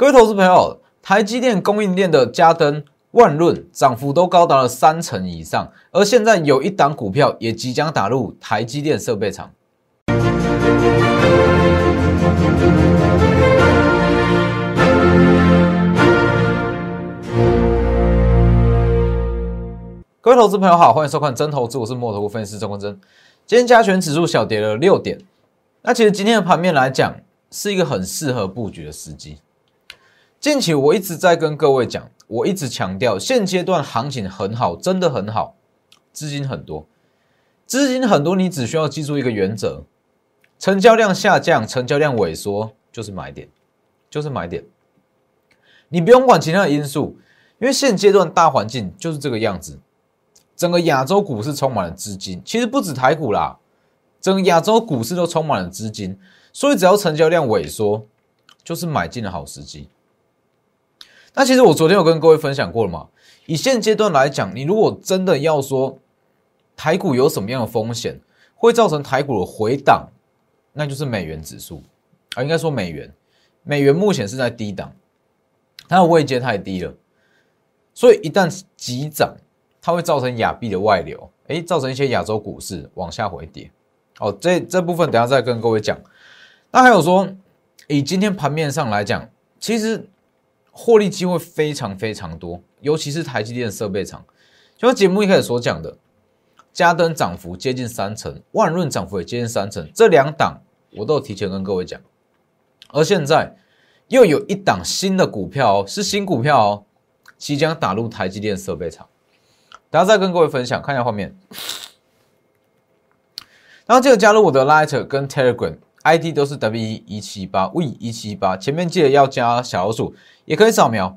各位投资朋友，台积电供应链的嘉登、万润涨幅都高达了三成以上，而现在有一档股票也即将打入台积电设备厂。各位投资朋友好，欢迎收看《真投资》，我是墨头分析师钟坤真。今天加权指数小跌了六点，那其实今天的盘面来讲，是一个很适合布局的时机。近期我一直在跟各位讲，我一直强调，现阶段行情很好，真的很好，资金很多，资金很多，你只需要记住一个原则：成交量下降，成交量萎缩就是买点，就是买点。你不用管其他的因素，因为现阶段大环境就是这个样子。整个亚洲股市充满了资金，其实不止台股啦，整个亚洲股市都充满了资金，所以只要成交量萎缩，就是买进的好时机。那其实我昨天有跟各位分享过了嘛，以现阶段来讲，你如果真的要说台股有什么样的风险，会造成台股的回档，那就是美元指数啊，应该说美元，美元目前是在低档，它的位阶太低了，所以一旦急涨。它会造成亚币的外流，诶，造成一些亚洲股市往下回跌。哦，这这部分等下再跟各位讲。那还有说，以今天盘面上来讲，其实获利机会非常非常多，尤其是台积电设备厂。就像节目一开始所讲的，嘉登涨幅接近三成，万润涨幅也接近三成，这两档我都有提前跟各位讲。而现在又有一档新的股票哦，是新股票哦，即将打入台积电设备厂。等下再跟各位分享，看一下画面。然后记得加入我的 Lighter 跟 Telegram ID 都是 W 一七八 V 一七八，前面记得要加小老鼠，也可以扫描。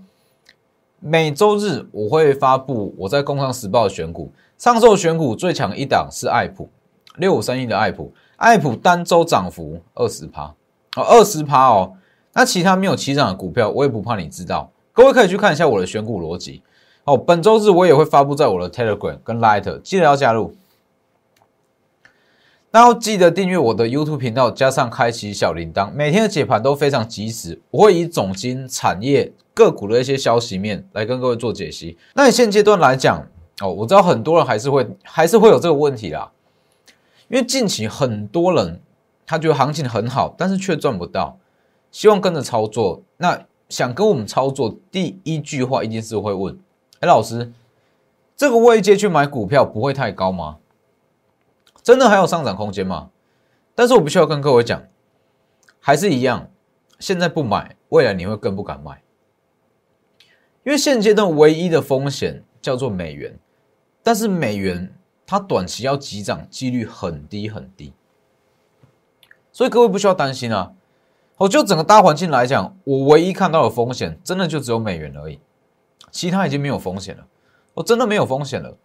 每周日我会发布我在工商时报的选股，上周选股最强一档是爱普六五三一的爱普，爱普单周涨幅二十趴哦，二十趴哦。那其他没有起涨的股票，我也不怕你知道，各位可以去看一下我的选股逻辑。哦，本周日我也会发布在我的 Telegram 跟 Light，记得要加入。那要记得订阅我的 YouTube 频道，加上开启小铃铛，每天的解盘都非常及时。我会以总金、产业、个股的一些消息面来跟各位做解析。那你现阶段来讲，哦，我知道很多人还是会还是会有这个问题啦，因为近期很多人他觉得行情很好，但是却赚不到，希望跟着操作。那想跟我们操作，第一句话一定是会问。哎，老师，这个位阶去买股票不会太高吗？真的还有上涨空间吗？但是我必须要跟各位讲，还是一样，现在不买，未来你会更不敢买，因为现阶段唯一的风险叫做美元，但是美元它短期要急涨几率很低很低，所以各位不需要担心啊。我就整个大环境来讲，我唯一看到的风险，真的就只有美元而已。其他已经没有风险了，我真的没有风险了。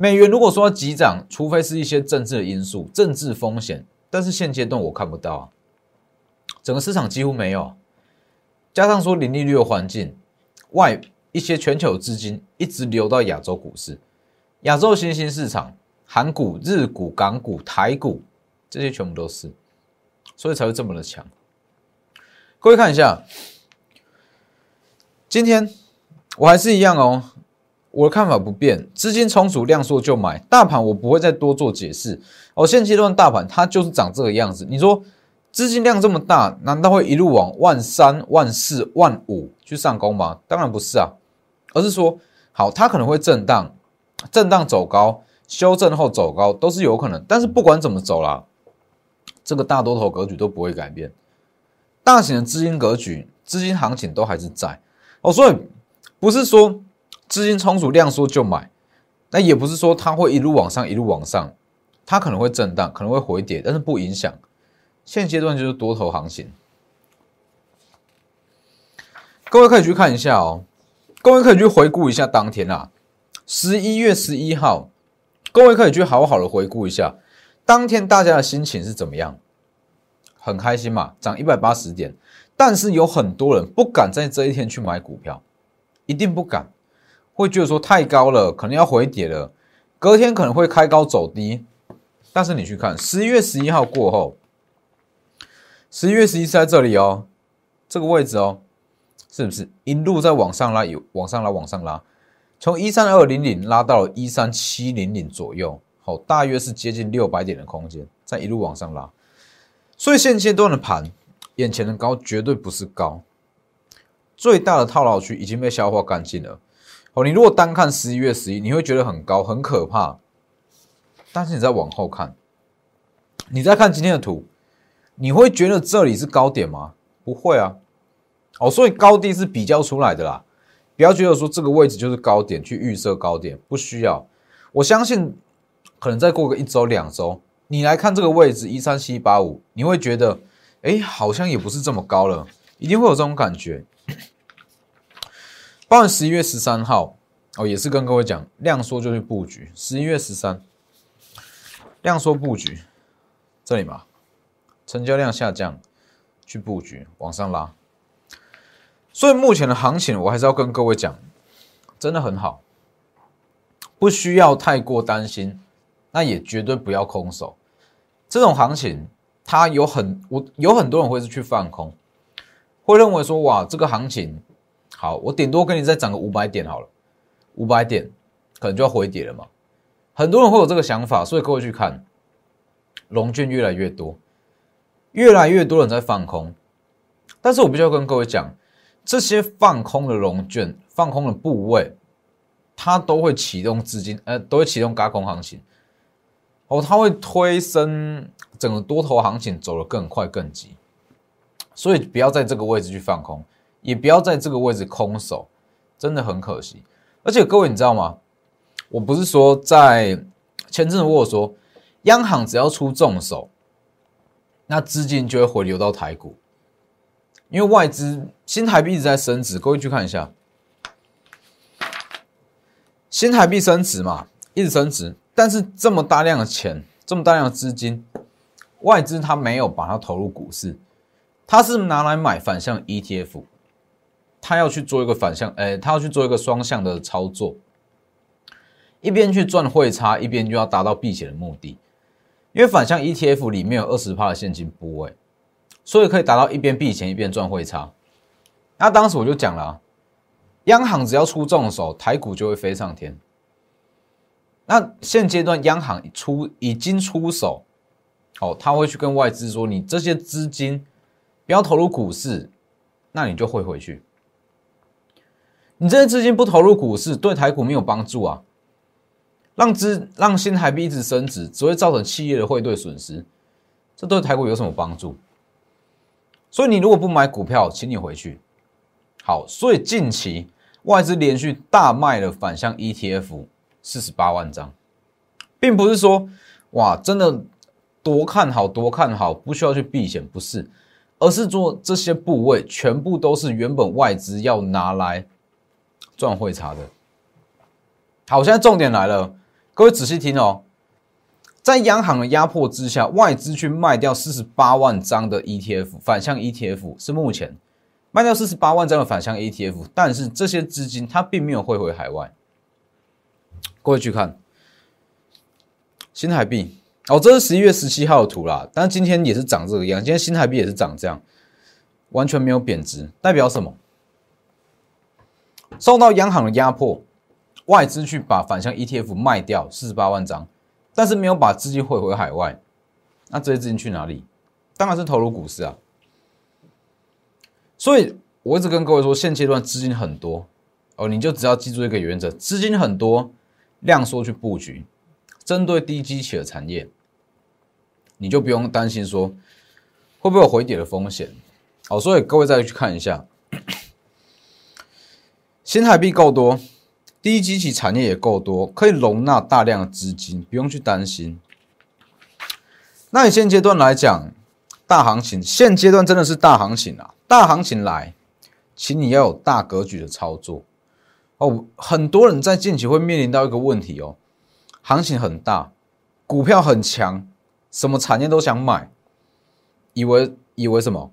美元如果说急涨，除非是一些政治的因素、政治风险，但是现阶段我看不到啊。整个市场几乎没有，加上说零利率的环境，外一些全球资金一直流到亚洲股市，亚洲新兴市场，韩股、日股、港股、台股这些全部都是，所以才会这么的强。各位看一下，今天。我还是一样哦，我的看法不变，资金充足量缩就买，大盘我不会再多做解释。哦，现阶段大盘它就是长这个样子。你说资金量这么大，难道会一路往万三、万四、万五去上攻吗？当然不是啊，而是说好，它可能会震荡，震荡走高，修正后走高都是有可能。但是不管怎么走啦，这个大多头格局都不会改变，大型的资金格局、资金行情都还是在哦，所以。不是说资金充足量缩就买，那也不是说它会一路往上一路往上，它可能会震荡，可能会回跌，但是不影响。现阶段就是多头行情。各位可以去看一下哦，各位可以去回顾一下当天啊，十一月十一号，各位可以去好好的回顾一下当天大家的心情是怎么样？很开心嘛，涨一百八十点，但是有很多人不敢在这一天去买股票。一定不敢，会觉得说太高了，可能要回跌了，隔天可能会开高走低。但是你去看十一月十一号过后，十一月十一是在这里哦，这个位置哦，是不是一路在往上拉，有往上拉，往上拉，从一三二零零拉到了一三七零零左右，好，大约是接近六百点的空间，在一路往上拉。所以现阶段的盘，眼前的高绝对不是高，最大的套牢区已经被消化干净了。好，你如果单看十一月十一，你会觉得很高，很可怕。但是你再往后看，你再看今天的图，你会觉得这里是高点吗？不会啊。哦，所以高低是比较出来的啦，不要觉得说这个位置就是高点去预设高点，不需要。我相信可能再过个一周两周，你来看这个位置一三七八五，你会觉得，哎，好像也不是这么高了，一定会有这种感觉。包含十一月十三号，哦，也是跟各位讲，量缩就是布局。十一月十三，量缩布局，这里嘛，成交量下降，去布局，往上拉。所以目前的行情，我还是要跟各位讲，真的很好，不需要太过担心，那也绝对不要空手。这种行情，它有很我有很多人会是去放空，会认为说哇，这个行情好，我顶多跟你再涨个五百点好了，五百点可能就要回跌了嘛。很多人会有这个想法，所以各位去看，龙券越来越多，越来越多人在放空，但是我必须要跟各位讲。这些放空的融券、放空的部位，它都会启动资金，呃，都会启动轧空行情。哦，它会推升整个多头行情走得更快、更急。所以不要在这个位置去放空，也不要在这个位置空手，真的很可惜。而且各位，你知道吗？我不是说在前阵子我说，央行只要出重手，那资金就会回流到台股。因为外资新台币一直在升值，各位去看一下，新台币升值嘛，一直升值，但是这么大量的钱，这么大量的资金，外资它没有把它投入股市，它是拿来买反向 ETF，他要去做一个反向，哎，他要去做一个双向的操作，一边去赚汇差，一边就要达到避险的目的，因为反向 ETF 里面有二十趴的现金部位。所以可以达到一边避钱一边赚汇差。那当时我就讲了，啊央行只要出重手，台股就会飞上天。那现阶段央行出已经出手，哦，他会去跟外资说：“你这些资金不要投入股市，那你就会回去。你这些资金不投入股市，对台股没有帮助啊。让资让新台币一直升值，只会造成企业的汇兑损失，这对台股有什么帮助？”所以你如果不买股票，请你回去。好，所以近期外资连续大卖了反向 ETF 四十八万张，并不是说哇真的多看好多看好，不需要去避险，不是，而是做这些部位全部都是原本外资要拿来赚汇差的。好，现在重点来了，各位仔细听哦。在央行的压迫之下，外资去卖掉四十八万张的 ETF 反向 ETF 是目前卖掉四十八万张的反向 ETF，但是这些资金它并没有汇回海外。各位去看新台币哦，这是十一月十七号的图啦，但今天也是涨这个样，今天新台币也是涨这样，完全没有贬值，代表什么？受到央行的压迫，外资去把反向 ETF 卖掉四十八万张。但是没有把资金汇回海外，那这些资金去哪里？当然是投入股市啊。所以我一直跟各位说，现阶段资金很多哦，你就只要记住一个原则：资金很多，量缩去布局，针对低基企的产业，你就不用担心说会不会有回跌的风险。好，所以各位再去看一下，新台币够多。第一机器产业也够多，可以容纳大量的资金，不用去担心。那你现阶段来讲，大行情现阶段真的是大行情啊！大行情来，请你要有大格局的操作哦。很多人在近期会面临到一个问题哦，行情很大，股票很强，什么产业都想买，以为以为什么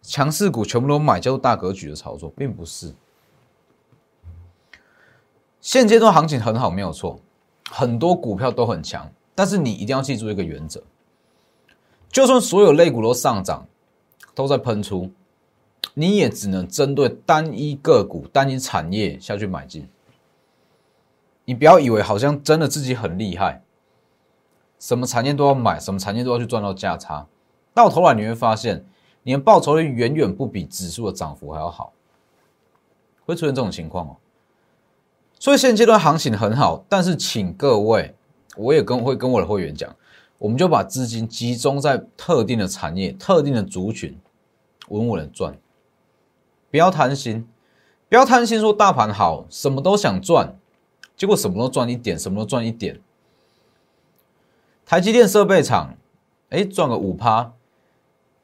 强势股全部都买叫做大格局的操作，并不是。现阶段行情很好，没有错，很多股票都很强，但是你一定要记住一个原则：就算所有类股都上涨，都在喷出，你也只能针对单一个股、单一产业下去买进。你不要以为好像真的自己很厉害，什么产业都要买，什么产业都要去赚到价差，到头来你会发现，你的报酬率远远不比指数的涨幅还要好，会出现这种情况哦。所以现阶段行情很好，但是请各位，我也跟会跟我的会员讲，我们就把资金集中在特定的产业、特定的族群，稳稳的赚，不要贪心，不要贪心说大盘好，什么都想赚。结果什么都赚一点，什么都赚一点。台积电设备厂，哎，赚个五趴；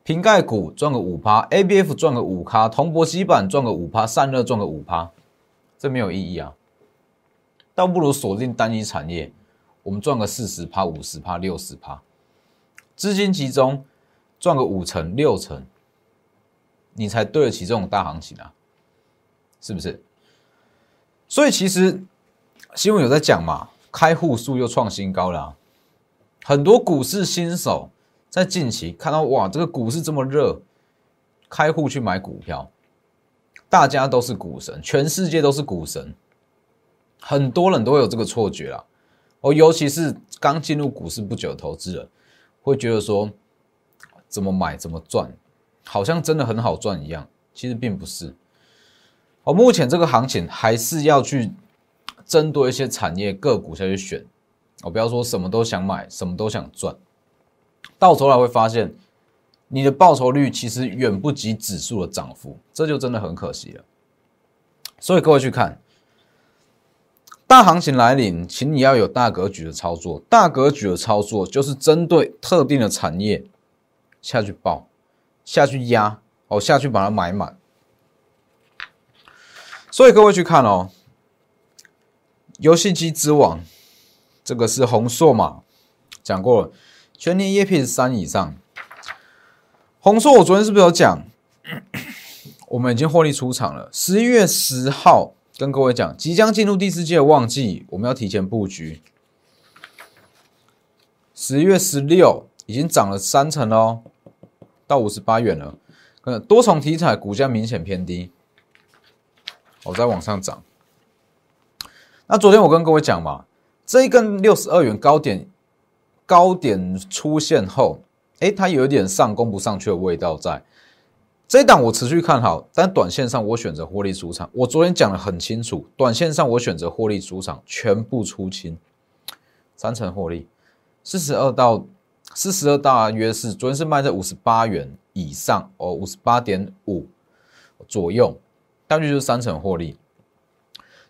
瓶盖股赚个五趴；ABF 赚个五趴；铜箔基板赚个五趴；散热赚个五趴，这没有意义啊！倒不如锁定单一产业，我们赚个四十趴、五十趴、六十趴，资金集中赚个五成、六成，你才对得起这种大行情啊！是不是？所以其实。新闻有在讲嘛？开户数又创新高了，很多股市新手在近期看到哇，这个股市这么热，开户去买股票，大家都是股神，全世界都是股神，很多人都会有这个错觉啦。哦，尤其是刚进入股市不久的投资人，会觉得说怎么买怎么赚，好像真的很好赚一样，其实并不是。哦，目前这个行情还是要去。针对一些产业个股下去选，我不要说什么都想买，什么都想赚，到头来会发现你的报酬率其实远不及指数的涨幅，这就真的很可惜了。所以各位去看，大行情来临，请你要有大格局的操作。大格局的操作就是针对特定的产业下去报，下去压，哦，下去把它买满。所以各位去看哦。游戏机之王，这个是红硕嘛？讲过了，全年 EPS 三以上。红硕，我昨天是不是有讲？我们已经获利出场了。十一月十号跟各位讲，即将进入第四季的旺季，我们要提前布局。十月十六已经涨了三成哦，到五十八元了。呃，多重题材股价明显偏低，我再往上涨。那昨天我跟各位讲嘛，这一根六十二元高点，高点出现后，哎，它有一点上攻不上去的味道在。这一档我持续看好，但短线上我选择获利出场。我昨天讲的很清楚，短线上我选择获利出场，全部出清，三成获利，四十二到四十二大约是昨天是卖在五十八元以上哦，五十八点五左右，大约就是三成获利。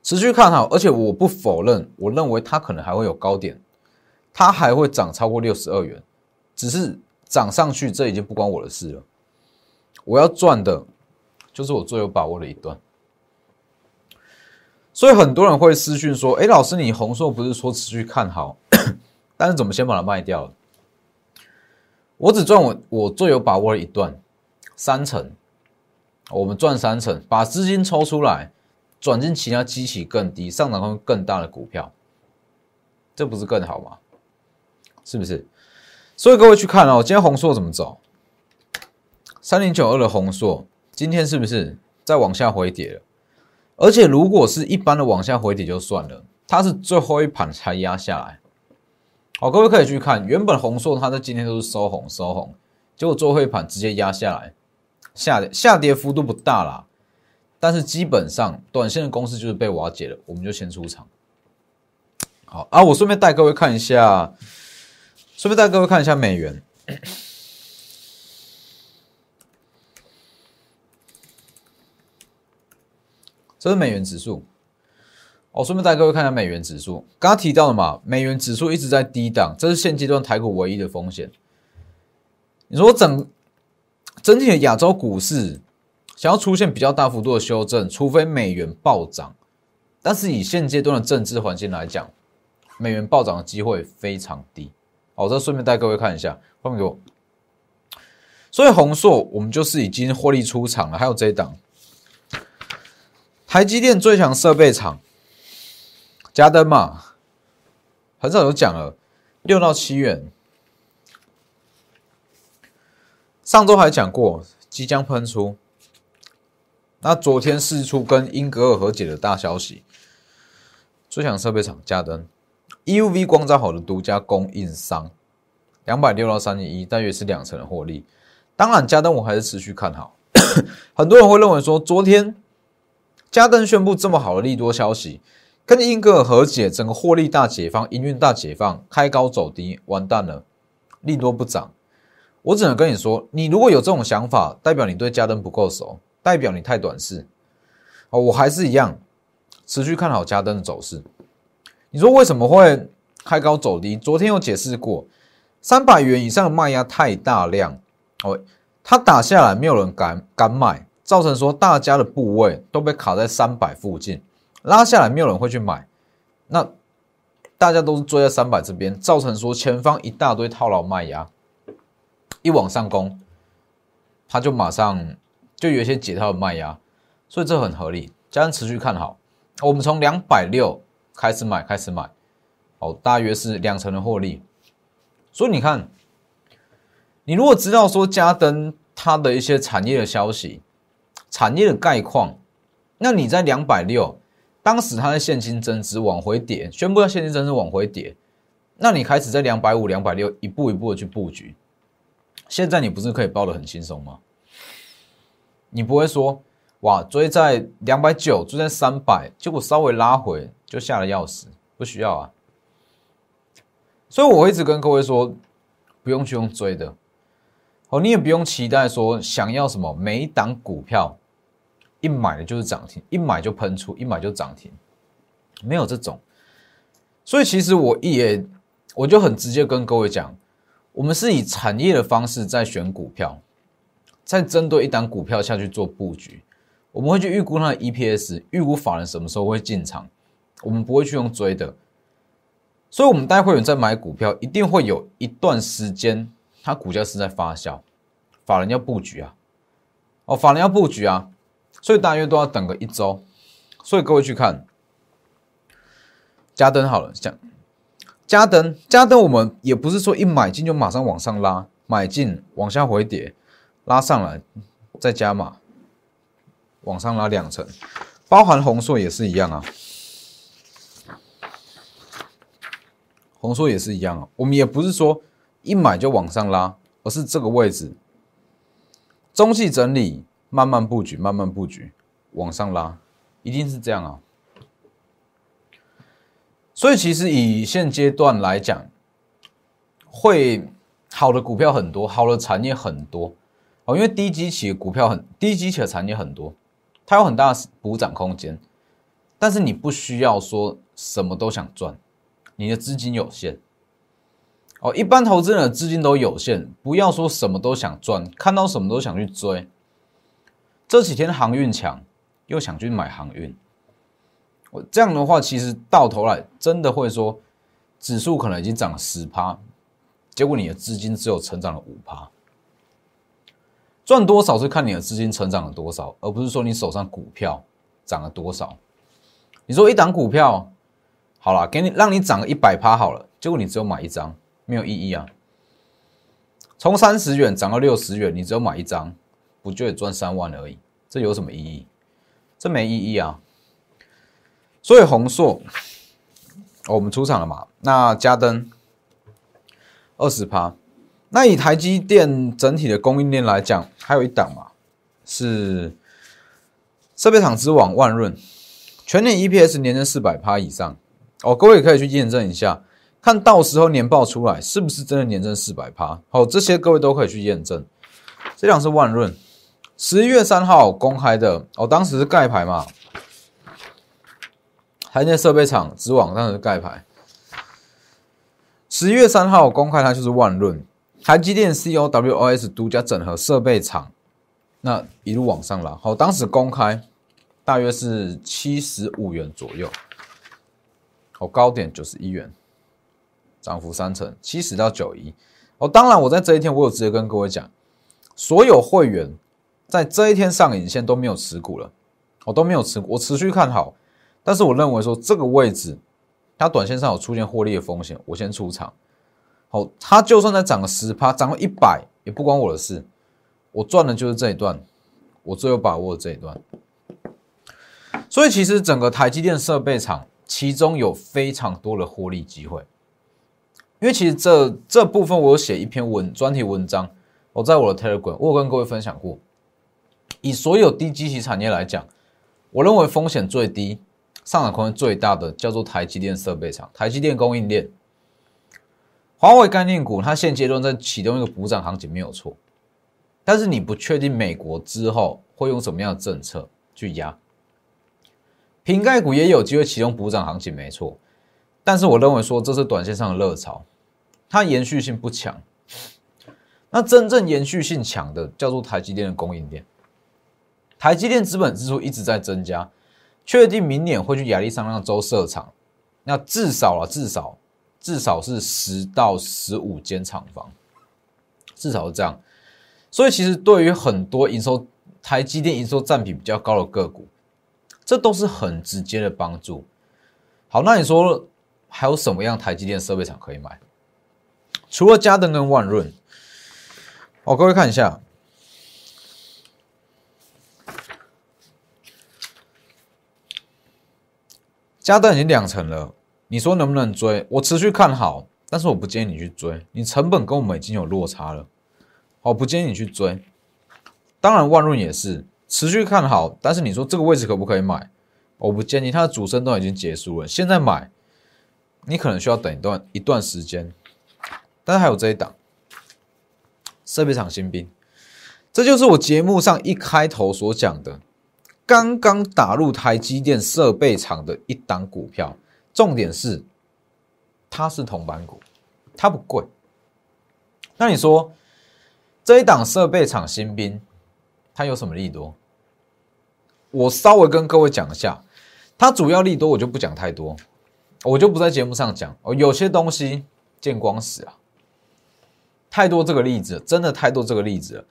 持续看好，而且我不否认，我认为它可能还会有高点，它还会涨超过六十二元，只是涨上去，这已经不关我的事了。我要赚的，就是我最有把握的一段。所以很多人会私讯说：“哎，老师，你红硕不是说持续看好，但是怎么先把它卖掉了？”我只赚我我最有把握的一段，三成，我们赚三成，把资金抽出来。转进其他机器更低、上涨空间更大的股票，这不是更好吗？是不是？所以各位去看哦，今天红硕怎么走？三零九二的红硕今天是不是再往下回跌了？而且如果是一般的往下回跌就算了，它是最后一盘才压下来。好，各位可以去看，原本红硕它在今天都是收红收红，结果最后一盘直接压下来，下跌下跌幅度不大啦。但是基本上，短线的公司就是被瓦解了，我们就先出场。好啊，我顺便带各位看一下，顺便带各位看一下美元，这是美元指数。我顺便带各位看一下美元指数，刚刚提到了嘛，美元指数一直在低档，这是现阶段台股唯一的风险。你说整整体的亚洲股市？想要出现比较大幅度的修正，除非美元暴涨，但是以现阶段的政治环境来讲，美元暴涨的机会非常低。好，这顺便带各位看一下，放给我。所以红硕我们就是已经获利出场了，还有这一档，台积电最强设备厂，加登嘛，很早就讲了，六到七元，上周还讲过即将喷出。那昨天释出跟英格尔和解的大消息，最强设备厂嘉登，EUV 光照好的独家供应商，两百六到三点一，大约是两成的获利。当然，嘉登我还是持续看好。很多人会认为说，昨天嘉登宣布这么好的利多消息，跟英格尔和解，整个获利大解放，营运大解放，开高走低，完蛋了，利多不涨。我只能跟你说，你如果有这种想法，代表你对嘉登不够熟。代表你太短视哦，我还是一样持续看好加登的走势。你说为什么会开高走低？昨天有解释过，三百元以上的卖压太大量哦，它打下来没有人敢敢买，造成说大家的部位都被卡在三百附近，拉下来没有人会去买，那大家都是追在三百这边，造成说前方一大堆套牢卖压，一往上攻，它就马上。就有一些解套的卖压，所以这很合理。加上持续看好，我们从两百六开始买，开始买，哦，大约是两成的获利。所以你看，你如果知道说嘉登它的一些产业的消息、产业的概况，那你在两百六，当时它的现金增值往回跌，宣布要现金增值往回跌，那你开始在两百五、两百六一步一步的去布局，现在你不是可以包的很轻松吗？你不会说，哇，追在两百九，追在三百，结果稍微拉回就吓得要死，不需要啊。所以我一直跟各位说，不用去用追的，哦，你也不用期待说想要什么每一档股票一买的就是涨停，一买就喷出，一买就涨停，没有这种。所以其实我也我就很直接跟各位讲，我们是以产业的方式在选股票。在针对一档股票下去做布局，我们会去预估它的 EPS，预估法人什么时候会进场，我们不会去用追的。所以，我们待会有在买股票，一定会有一段时间，它股价是在发酵，法人要布局啊，哦，法人要布局啊，所以大约都要等个一周。所以各位去看，加灯好了，讲加灯，加灯，我们也不是说一买进就马上往上拉，买进往下回跌。拉上来，再加码，往上拉两层，包含红硕也是一样啊，红硕也是一样啊。我们也不是说一买就往上拉，而是这个位置中期整理，慢慢布局，慢慢布局，往上拉，一定是这样啊。所以其实以现阶段来讲，会好的股票很多，好的产业很多。哦，因为低基企的股票很低基企的产业很多，它有很大的补涨空间，但是你不需要说什么都想赚，你的资金有限。哦，一般投资人的资金都有限，不要说什么都想赚，看到什么都想去追。这几天航运强，又想去买航运，我这样的话，其实到头来真的会说，指数可能已经涨了十趴，结果你的资金只有成长了五趴。赚多少是看你的资金成长了多少，而不是说你手上股票涨了多少。你说一档股票好了，给你让你涨了一百趴好了，结果你只有买一张，没有意义啊。从三十元涨到六十元，你只有买一张，不就也赚三万而已？这有什么意义？这没意义啊。所以红硕，我们出场了嘛？那加登二十趴。那以台积电整体的供应链来讲，还有一档嘛，是设备厂之王万润，全年 EPS 年增四百趴以上哦，各位可以去验证一下，看到时候年报出来是不是真的年增四百趴？好，这些各位都可以去验证。这两是万润，十一月三号公开的哦，当时是盖牌嘛，台积设备厂直往当时盖牌，十一月三号公开它就是万润。台积电 COWOS 独家整合设备厂，那一路往上拉。好，当时公开大约是七十五元左右，好，高点九十一元，涨幅三成，七十到九一。哦，当然我在这一天我有直接跟各位讲，所有会员在这一天上影线都没有持股了，我都没有持股，我持续看好，但是我认为说这个位置它短线上有出现获利的风险，我先出场。好，它就算再涨个十趴，涨个一百，也不关我的事。我赚的就是这一段，我最有把握的这一段。所以其实整个台积电设备厂，其中有非常多的获利机会。因为其实这这部分我有写一篇文专题文章，我在我的 Telegram，我有跟各位分享过。以所有低基期产业来讲，我认为风险最低、上涨空间最大的叫做台积电设备厂、台积电供应链。华为概念股，它现阶段在启动一个补涨行情没有错，但是你不确定美国之后会用什么样的政策去压。瓶盖股也有机会启动补涨行情没错，但是我认为说这是短线上的热潮，它延续性不强。那真正延续性强的叫做台积电的供应链，台积电资本支出一直在增加，确定明年会去亚利桑那州设厂，那至少啊至少。至少是十到十五间厂房，至少是这样。所以其实对于很多营收台积电营收占比比较高的个股，这都是很直接的帮助。好，那你说还有什么样台积电设备厂可以买？除了嘉登跟万润，哦，各位看一下，嘉登已经两成了。你说能不能追？我持续看好，但是我不建议你去追，你成本跟我们已经有落差了，我不建议你去追。当然万润也是持续看好，但是你说这个位置可不可以买？我不建议，它的主升都已经结束了，现在买，你可能需要等一段一段时间。但是还有这一档设备厂新兵，这就是我节目上一开头所讲的，刚刚打入台积电设备厂的一档股票。重点是，它是铜板股，它不贵。那你说这一档设备厂新兵，它有什么利多？我稍微跟各位讲一下，它主要利多我就不讲太多，我就不在节目上讲哦。有些东西见光死啊，太多这个例子，真的太多这个例子了。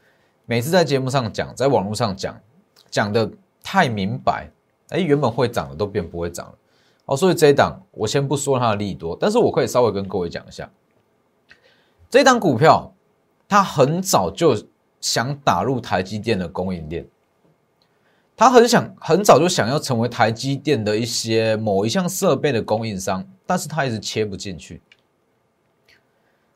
每次在节目上讲，在网络上讲，讲的太明白，哎，原本会涨的都变不会涨了。哦，所以这一档我先不说它的利多，但是我可以稍微跟各位讲一下，这档股票它很早就想打入台积电的供应链，它很想很早就想要成为台积电的一些某一项设备的供应商，但是它一直切不进去，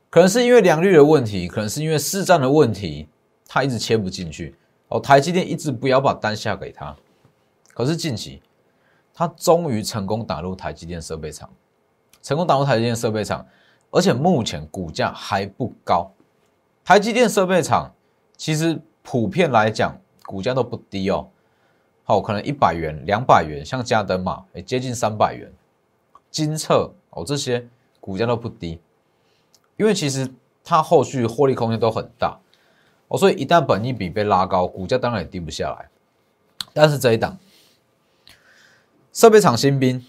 可能是因为良率的问题，可能是因为市占的问题，它一直切不进去。哦，台积电一直不要把单下给他，可是近期。他终于成功打入台积电设备厂，成功打入台积电设备厂，而且目前股价还不高。台积电设备厂其实普遍来讲股价都不低哦，好，可能一百元、两百元，像嘉登嘛，也接近三百元。金策哦，这些股价都不低，因为其实它后续获利空间都很大哦，所以一旦本益比被拉高，股价当然也低不下来。但是这一档。设备厂新兵，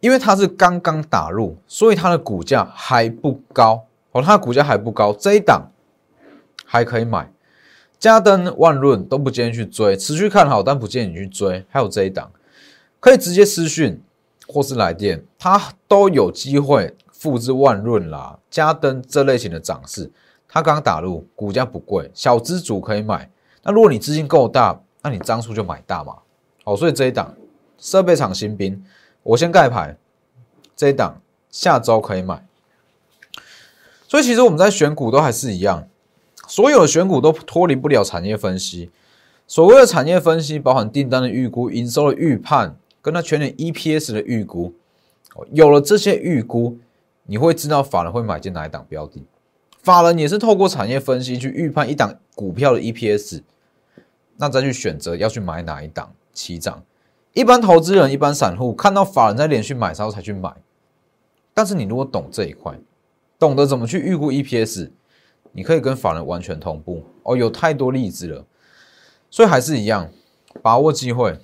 因为它是刚刚打入，所以它的股价还不高哦，它的股价还不高，这一档还可以买。嘉登、万润都不建议去追，持续看好，但不建议你去追。还有这一档，可以直接私讯或是来电，它都有机会复制万润啦、嘉登这类型的涨势。它刚打入，股价不贵，小资主可以买。那如果你资金够大，那你张数就买大嘛。好，所以这一档。设备厂新兵，我先盖牌，这一档下周可以买。所以其实我们在选股都还是一样，所有的选股都脱离不了产业分析。所谓的产业分析，包含订单的预估、营收的预判，跟它全年 EPS 的预估。有了这些预估，你会知道法人会买进哪一档标的。法人也是透过产业分析去预判一档股票的 EPS，那再去选择要去买哪一档起涨。一般投资人、一般散户看到法人在连续买超才去买，但是你如果懂这一块，懂得怎么去预估 EPS，你可以跟法人完全同步哦。有太多例子了，所以还是一样，把握机会。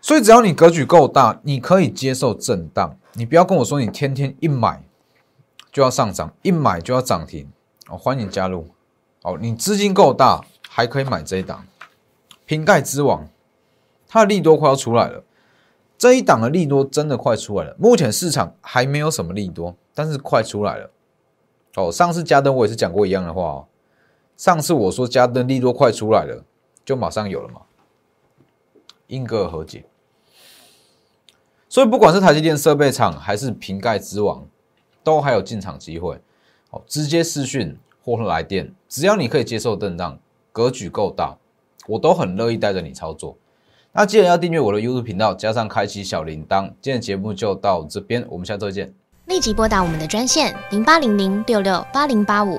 所以只要你格局够大，你可以接受震荡。你不要跟我说你天天一买就要上涨，一买就要涨停哦。欢迎加入哦，你资金够大，还可以买这一档。瓶盖之王，它的利多快要出来了。这一档的利多真的快出来了。目前市场还没有什么利多，但是快出来了。哦，上次加登我也是讲过一样的话哦。上次我说加登利多快出来了，就马上有了嘛。英格尔和解。所以不管是台积电设备厂还是瓶盖之王，都还有进场机会。哦，直接私讯或来电，只要你可以接受震荡，格局够大，我都很乐意带着你操作。那记得要订阅我的 YouTube 频道，加上开启小铃铛。今天节目就到这边，我们下周见。立即拨打我们的专线零八零零六六八零八五。